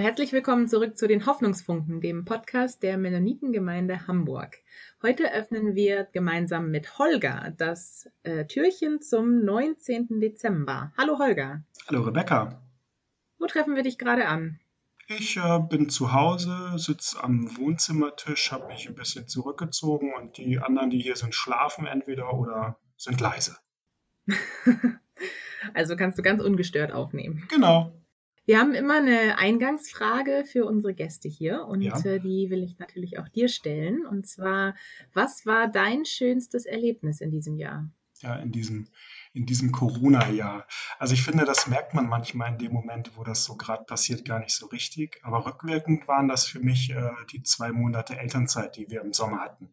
Herzlich willkommen zurück zu den Hoffnungsfunken, dem Podcast der Mennonitengemeinde Hamburg. Heute öffnen wir gemeinsam mit Holger das äh, Türchen zum 19. Dezember. Hallo Holger. Hallo Rebecca. Wo treffen wir dich gerade an? Ich äh, bin zu Hause, sitze am Wohnzimmertisch, habe mich ein bisschen zurückgezogen und die anderen, die hier sind, schlafen entweder oder sind leise. also kannst du ganz ungestört aufnehmen. Genau. Wir haben immer eine Eingangsfrage für unsere Gäste hier und ja. äh, die will ich natürlich auch dir stellen. Und zwar, was war dein schönstes Erlebnis in diesem Jahr? Ja, in diesem, in diesem Corona-Jahr. Also ich finde, das merkt man manchmal in dem Moment, wo das so gerade passiert, gar nicht so richtig. Aber rückwirkend waren das für mich äh, die zwei Monate Elternzeit, die wir im Sommer hatten.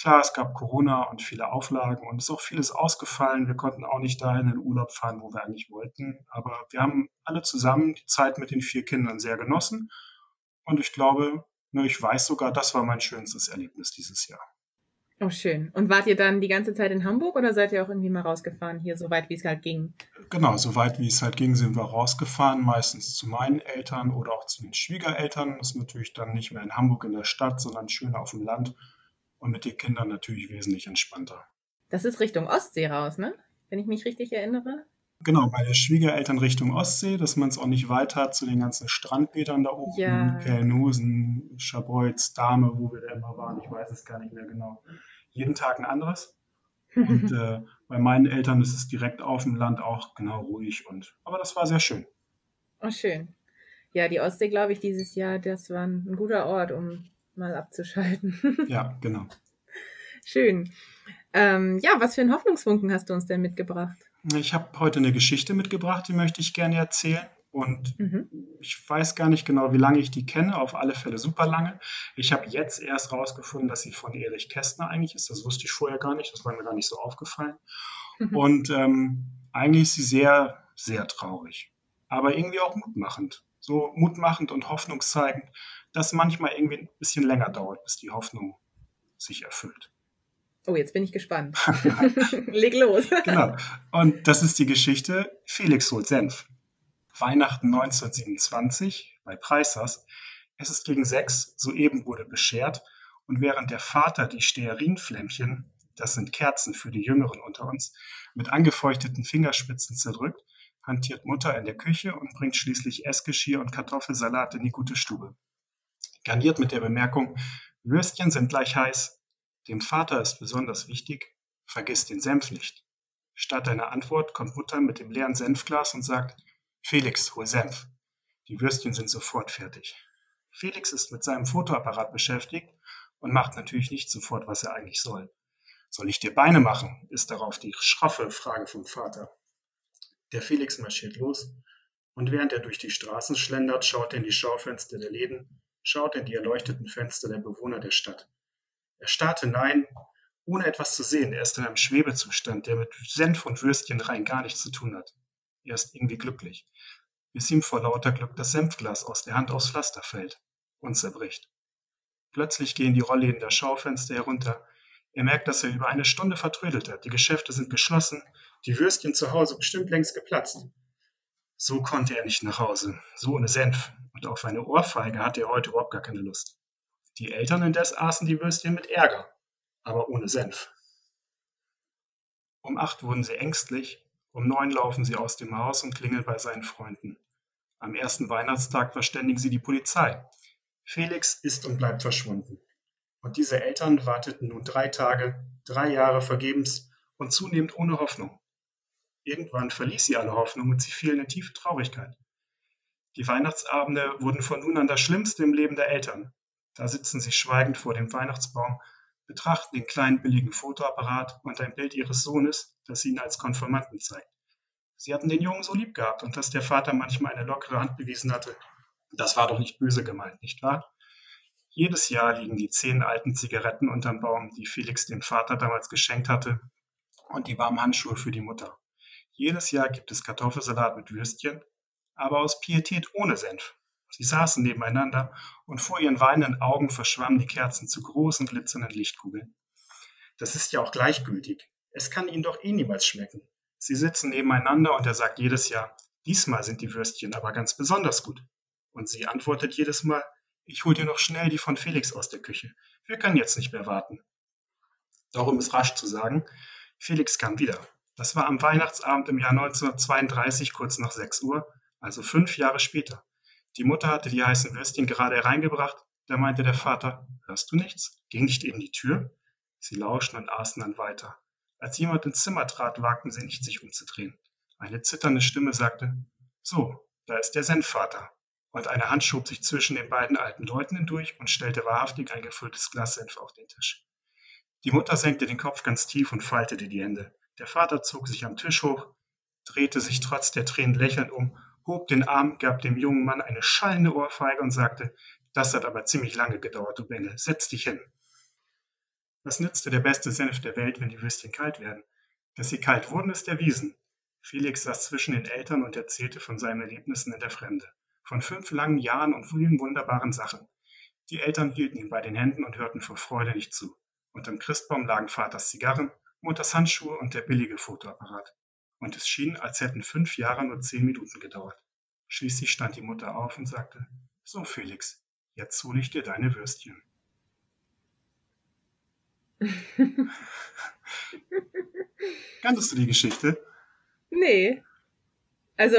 Klar, es gab Corona und viele Auflagen und es ist auch vieles ausgefallen. Wir konnten auch nicht dahin in den Urlaub fahren, wo wir eigentlich wollten. Aber wir haben alle zusammen die Zeit mit den vier Kindern sehr genossen. Und ich glaube, ne, ich weiß sogar, das war mein schönstes Erlebnis dieses Jahr. Oh, schön. Und wart ihr dann die ganze Zeit in Hamburg oder seid ihr auch irgendwie mal rausgefahren, hier so weit, wie es halt ging? Genau, so weit, wie es halt ging, sind wir rausgefahren, meistens zu meinen Eltern oder auch zu den Schwiegereltern. Das ist natürlich dann nicht mehr in Hamburg in der Stadt, sondern schöner auf dem Land und mit den Kindern natürlich wesentlich entspannter. Das ist Richtung Ostsee raus, ne? Wenn ich mich richtig erinnere. Genau, bei der Schwiegereltern Richtung Ostsee, dass man es auch nicht weit hat zu den ganzen Strandbädern da oben, ja. Kellenhusen, Schabolz, Dame, wo wir da immer waren, ich weiß es gar nicht mehr genau. Jeden Tag ein anderes. Und äh, bei meinen Eltern ist es direkt auf dem Land auch genau ruhig und aber das war sehr schön. Oh, schön. Ja, die Ostsee, glaube ich, dieses Jahr, das war ein guter Ort, um mal abzuschalten. ja, genau. Schön. Ähm, ja, was für einen Hoffnungsfunken hast du uns denn mitgebracht? Ich habe heute eine Geschichte mitgebracht, die möchte ich gerne erzählen. Und mhm. ich weiß gar nicht genau, wie lange ich die kenne, auf alle Fälle super lange. Ich habe jetzt erst rausgefunden, dass sie von Erich Kästner eigentlich ist. Das wusste ich vorher gar nicht, das war mir gar nicht so aufgefallen. Mhm. Und ähm, eigentlich ist sie sehr, sehr traurig, aber irgendwie auch mutmachend. So mutmachend und hoffnungszeigend, das manchmal irgendwie ein bisschen länger dauert, bis die Hoffnung sich erfüllt. Oh, jetzt bin ich gespannt. Leg los. genau. Und das ist die Geschichte Felix holt Senf. Weihnachten 1927 bei Preissers. Es ist gegen sechs, soeben wurde beschert. Und während der Vater die Stearinflämmchen, das sind Kerzen für die Jüngeren unter uns, mit angefeuchteten Fingerspitzen zerdrückt, hantiert Mutter in der Küche und bringt schließlich Essgeschirr und Kartoffelsalat in die gute Stube garniert mit der Bemerkung, Würstchen sind gleich heiß. Dem Vater ist besonders wichtig, vergiss den Senf nicht. Statt einer Antwort kommt Mutter mit dem leeren Senfglas und sagt, Felix, hol Senf. Die Würstchen sind sofort fertig. Felix ist mit seinem Fotoapparat beschäftigt und macht natürlich nicht sofort, was er eigentlich soll. Soll ich dir Beine machen? ist darauf die schroffe Frage vom Vater. Der Felix marschiert los und während er durch die Straßen schlendert, schaut er in die Schaufenster der Läden schaut in die erleuchteten Fenster der Bewohner der Stadt. Er starrt hinein, ohne etwas zu sehen. Er ist in einem Schwebezustand, der mit Senf und Würstchen rein gar nichts zu tun hat. Er ist irgendwie glücklich, bis ihm vor lauter Glück das Senfglas aus der Hand aufs Pflaster fällt und zerbricht. Plötzlich gehen die Rollläden der Schaufenster herunter. Er merkt, dass er über eine Stunde vertrödelt hat. Die Geschäfte sind geschlossen, die Würstchen zu Hause bestimmt längst geplatzt. So konnte er nicht nach Hause, so ohne Senf, und auf eine Ohrfeige hatte er heute überhaupt gar keine Lust. Die Eltern indes aßen die Würstchen mit Ärger, aber ohne Senf. Um acht wurden sie ängstlich, um neun laufen sie aus dem Haus und klingeln bei seinen Freunden. Am ersten Weihnachtstag verständigen sie die Polizei. Felix ist und bleibt verschwunden. Und diese Eltern warteten nun drei Tage, drei Jahre vergebens und zunehmend ohne Hoffnung. Irgendwann verließ sie alle Hoffnung und sie fielen in tiefe Traurigkeit. Die Weihnachtsabende wurden von nun an das Schlimmste im Leben der Eltern. Da sitzen sie schweigend vor dem Weihnachtsbaum, betrachten den kleinen billigen Fotoapparat und ein Bild ihres Sohnes, das sie ihnen als Konformanten zeigt. Sie hatten den Jungen so lieb gehabt und dass der Vater manchmal eine lockere Hand bewiesen hatte, das war doch nicht böse gemeint, nicht wahr? Jedes Jahr liegen die zehn alten Zigaretten unterm Baum, die Felix dem Vater damals geschenkt hatte, und die warmen Handschuhe für die Mutter. Jedes Jahr gibt es Kartoffelsalat mit Würstchen, aber aus Pietät ohne Senf. Sie saßen nebeneinander und vor ihren weinenden Augen verschwammen die Kerzen zu großen glitzernden Lichtkugeln. Das ist ja auch gleichgültig. Es kann ihnen doch eh niemals schmecken. Sie sitzen nebeneinander und er sagt jedes Jahr, diesmal sind die Würstchen aber ganz besonders gut. Und sie antwortet jedes Mal, ich hol dir noch schnell die von Felix aus der Küche. Wir können jetzt nicht mehr warten. Darum ist rasch zu sagen, Felix kam wieder. Das war am Weihnachtsabend im Jahr 1932 kurz nach 6 Uhr, also fünf Jahre später. Die Mutter hatte die heißen Würstchen gerade hereingebracht, da meinte der Vater, hörst du nichts? Ging nicht eben die Tür? Sie lauschten und aßen dann weiter. Als jemand ins Zimmer trat, wagten sie nicht, sich umzudrehen. Eine zitternde Stimme sagte, so, da ist der Senfvater. Und eine Hand schob sich zwischen den beiden alten Leuten hindurch und stellte wahrhaftig ein gefülltes Glas Senf auf den Tisch. Die Mutter senkte den Kopf ganz tief und faltete die Hände. Der Vater zog sich am Tisch hoch, drehte sich trotz der Tränen lächelnd um, hob den Arm, gab dem jungen Mann eine schallende Ohrfeige und sagte, das hat aber ziemlich lange gedauert, du Bengel, setz dich hin. Was nützte der beste Senf der Welt, wenn die Würstchen kalt werden? Dass sie kalt wurden, ist erwiesen. Felix saß zwischen den Eltern und erzählte von seinen Erlebnissen in der Fremde, von fünf langen Jahren und vielen wunderbaren Sachen. Die Eltern hielten ihn bei den Händen und hörten vor Freude nicht zu. Unterm Christbaum lagen Vaters Zigarren, Mutters Handschuhe und der billige Fotoapparat. Und es schien, als hätten fünf Jahre nur zehn Minuten gedauert. Schließlich stand die Mutter auf und sagte, so Felix, jetzt hole ich dir deine Würstchen. Kanntest du die Geschichte? Nee. Also,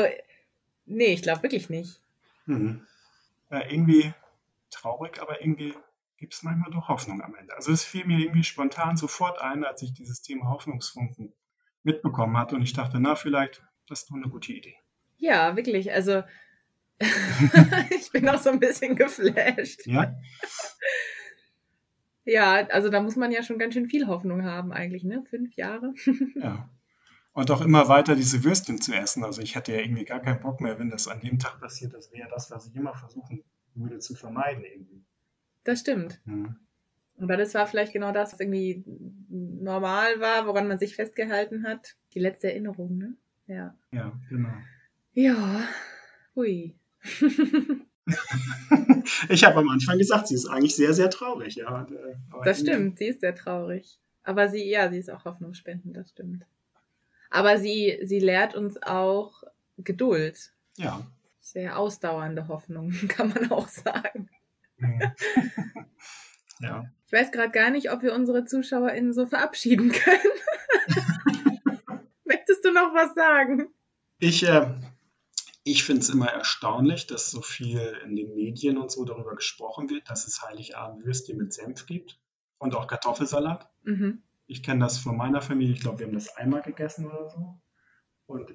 nee, ich glaube wirklich nicht. Hm. Ja, irgendwie traurig, aber irgendwie gibt es manchmal doch Hoffnung am Ende. Also es fiel mir irgendwie spontan sofort ein, als ich dieses Thema Hoffnungsfunken mitbekommen hatte und ich dachte, na, vielleicht, das ist doch eine gute Idee. Ja, wirklich. Also ich bin auch so ein bisschen geflasht. Ja? Ja, also da muss man ja schon ganz schön viel Hoffnung haben eigentlich, ne? Fünf Jahre. ja. Und auch immer weiter diese Würstchen zu essen. Also ich hatte ja irgendwie gar keinen Bock mehr, wenn das an dem Tag passiert. Das wäre das, was ich immer versuchen würde zu vermeiden irgendwie. Das stimmt. Mhm. Aber das war vielleicht genau das, was irgendwie normal war, woran man sich festgehalten hat. Die letzte Erinnerung, ne? Ja. Ja, genau. Ja, hui. ich habe am Anfang gesagt, sie ist eigentlich sehr, sehr traurig, ja. Das stimmt, sie ist sehr traurig. Aber sie, ja, sie ist auch hoffnungsspendend, das stimmt. Aber sie, sie lehrt uns auch Geduld. Ja. Sehr ausdauernde Hoffnung, kann man auch sagen. Mhm. ja. Ich weiß gerade gar nicht, ob wir unsere ZuschauerInnen so verabschieden können. Möchtest du noch was sagen? Ich, äh, ich finde es immer erstaunlich, dass so viel in den Medien und so darüber gesprochen wird, dass es Heiligabend Würstchen mit Senf gibt und auch Kartoffelsalat. Mhm. Ich kenne das von meiner Familie, ich glaube, wir haben das einmal gegessen oder so. Und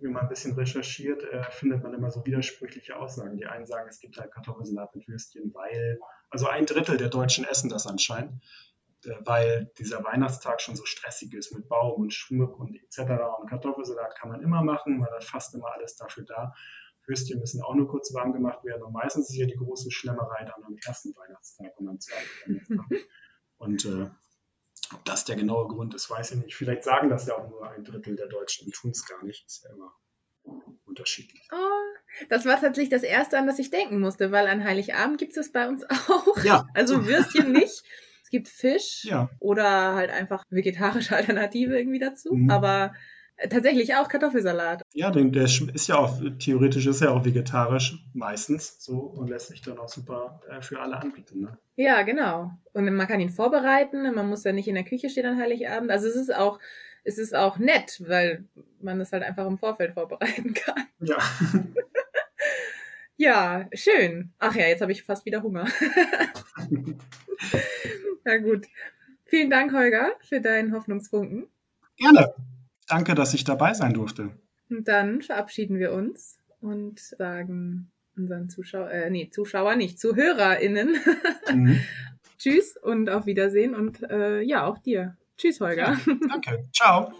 wenn man ein bisschen recherchiert, äh, findet man immer so widersprüchliche Aussagen. Die einen sagen, es gibt halt Kartoffelsalat mit Würstchen, weil, also ein Drittel der Deutschen essen das anscheinend, äh, weil dieser Weihnachtstag schon so stressig ist mit Baum und Schmuck und etc. Und Kartoffelsalat kann man immer machen, weil da fast immer alles dafür da. Würstchen müssen auch nur kurz warm gemacht werden. Und meistens ist ja die große Schlemmerei dann am ersten Weihnachtstag und am zweiten Weihnachtstag. Und äh, ob das der genaue Grund ist, weiß ich nicht. Vielleicht sagen das ja auch nur ein Drittel der Deutschen und tun es gar nicht. Ist ja immer unterschiedlich. Oh, das war tatsächlich das Erste, an das ich denken musste, weil an Heiligabend gibt es bei uns auch. Ja. Also Würstchen nicht. Es gibt Fisch ja. oder halt einfach vegetarische Alternative irgendwie dazu. Mhm. Aber Tatsächlich auch Kartoffelsalat. Ja, den, der ist ja auch, theoretisch ist ja auch vegetarisch meistens so und lässt sich dann auch super äh, für alle anbieten. Ne? Ja, genau. Und man kann ihn vorbereiten, man muss ja nicht in der Küche stehen an Heiligabend. Also es ist auch, es ist auch nett, weil man es halt einfach im Vorfeld vorbereiten kann. Ja. ja, schön. Ach ja, jetzt habe ich fast wieder Hunger. ja gut. Vielen Dank, Holger, für deinen Hoffnungsfunken. Gerne. Danke, dass ich dabei sein durfte. Und dann verabschieden wir uns und sagen unseren Zuschauer, äh, nee, Zuschauer nicht, ZuhörerInnen. Mhm. Tschüss und auf Wiedersehen und äh, ja, auch dir. Tschüss, Holger. Ja, danke. Ciao.